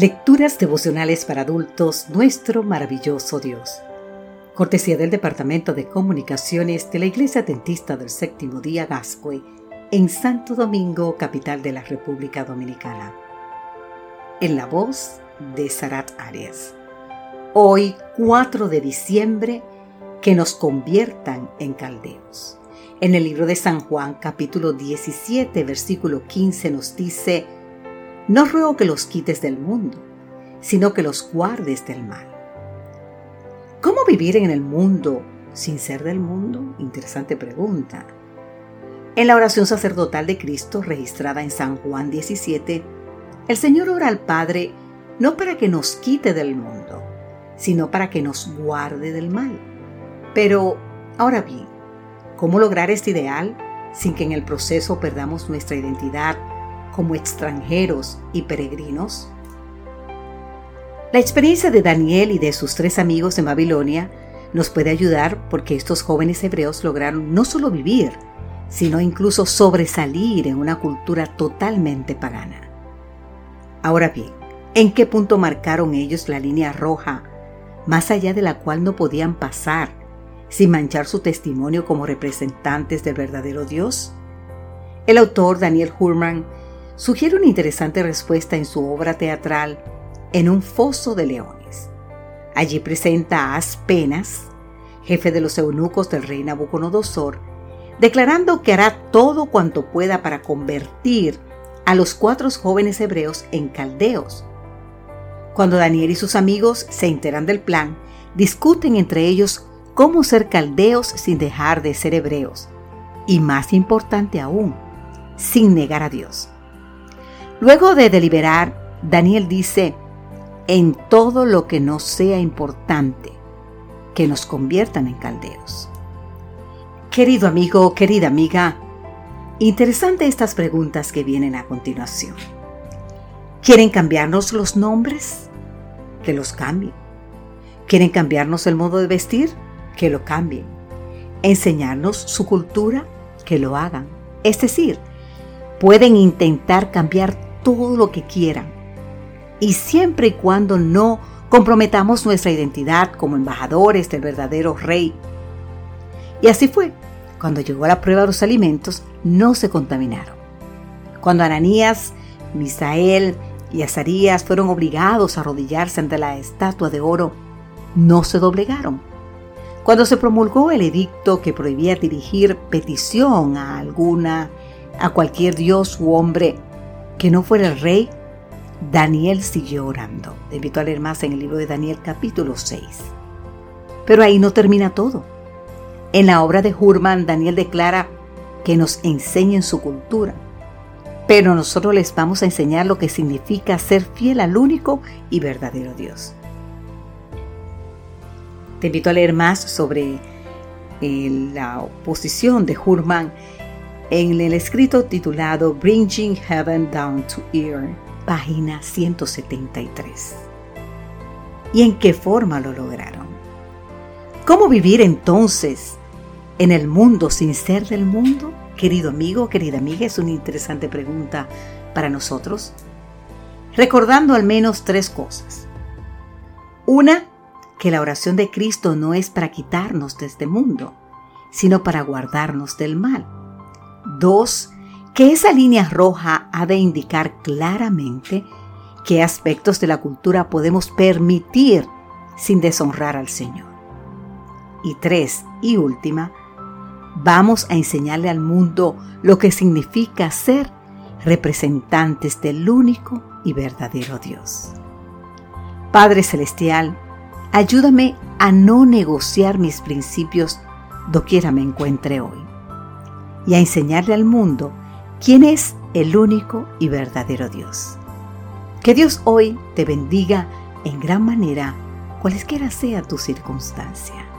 Lecturas devocionales para adultos, nuestro maravilloso Dios. Cortesía del Departamento de Comunicaciones de la Iglesia Dentista del Séptimo Día Gascue, en Santo Domingo, capital de la República Dominicana. En la voz de Sarat Arias. Hoy, 4 de diciembre, que nos conviertan en caldeos. En el libro de San Juan, capítulo 17, versículo 15, nos dice, no ruego que los quites del mundo, sino que los guardes del mal. ¿Cómo vivir en el mundo sin ser del mundo? Interesante pregunta. En la oración sacerdotal de Cristo registrada en San Juan 17, el Señor ora al Padre no para que nos quite del mundo, sino para que nos guarde del mal. Pero, ahora bien, ¿cómo lograr este ideal sin que en el proceso perdamos nuestra identidad como extranjeros y peregrinos? La experiencia de Daniel y de sus tres amigos en Babilonia nos puede ayudar porque estos jóvenes hebreos lograron no solo vivir, sino incluso sobresalir en una cultura totalmente pagana. Ahora bien, ¿en qué punto marcaron ellos la línea roja, más allá de la cual no podían pasar, sin manchar su testimonio como representantes del verdadero Dios? El autor Daniel Hurman sugiere una interesante respuesta en su obra teatral En un foso de leones. Allí presenta a Aspenas, jefe de los eunucos del rey Nabucodonosor, declarando que hará todo cuanto pueda para convertir a los cuatro jóvenes hebreos en caldeos. Cuando Daniel y sus amigos se enteran del plan, discuten entre ellos cómo ser caldeos sin dejar de ser hebreos, y más importante aún, sin negar a Dios. Luego de deliberar, Daniel dice, en todo lo que no sea importante, que nos conviertan en caldeos. Querido amigo, querida amiga, interesante estas preguntas que vienen a continuación. ¿Quieren cambiarnos los nombres? Que los cambien. ¿Quieren cambiarnos el modo de vestir? Que lo cambien. ¿Enseñarnos su cultura? Que lo hagan. Es decir, pueden intentar cambiar todo lo que quieran. Y siempre y cuando no comprometamos nuestra identidad como embajadores del verdadero rey. Y así fue. Cuando llegó la prueba de los alimentos, no se contaminaron. Cuando Ananías, Misael y Azarías fueron obligados a arrodillarse ante la estatua de oro, no se doblegaron. Cuando se promulgó el edicto que prohibía dirigir petición a alguna, a cualquier dios u hombre que no fuera el rey, Daniel siguió orando. Te invito a leer más en el libro de Daniel capítulo 6. Pero ahí no termina todo. En la obra de Hurman, Daniel declara que nos enseñen su cultura, pero nosotros les vamos a enseñar lo que significa ser fiel al único y verdadero Dios. Te invito a leer más sobre eh, la oposición de Hurman en el escrito titulado Bringing Heaven Down to Earth, página 173. ¿Y en qué forma lo lograron? ¿Cómo vivir entonces en el mundo sin ser del mundo? Querido amigo, querida amiga, es una interesante pregunta para nosotros. Recordando al menos tres cosas. Una, que la oración de Cristo no es para quitarnos de este mundo, sino para guardarnos del mal. Dos, que esa línea roja ha de indicar claramente qué aspectos de la cultura podemos permitir sin deshonrar al Señor. Y tres, y última, vamos a enseñarle al mundo lo que significa ser representantes del único y verdadero Dios. Padre Celestial, ayúdame a no negociar mis principios doquiera me encuentre hoy y a enseñarle al mundo quién es el único y verdadero Dios. Que Dios hoy te bendiga en gran manera, cualesquiera sea tu circunstancia.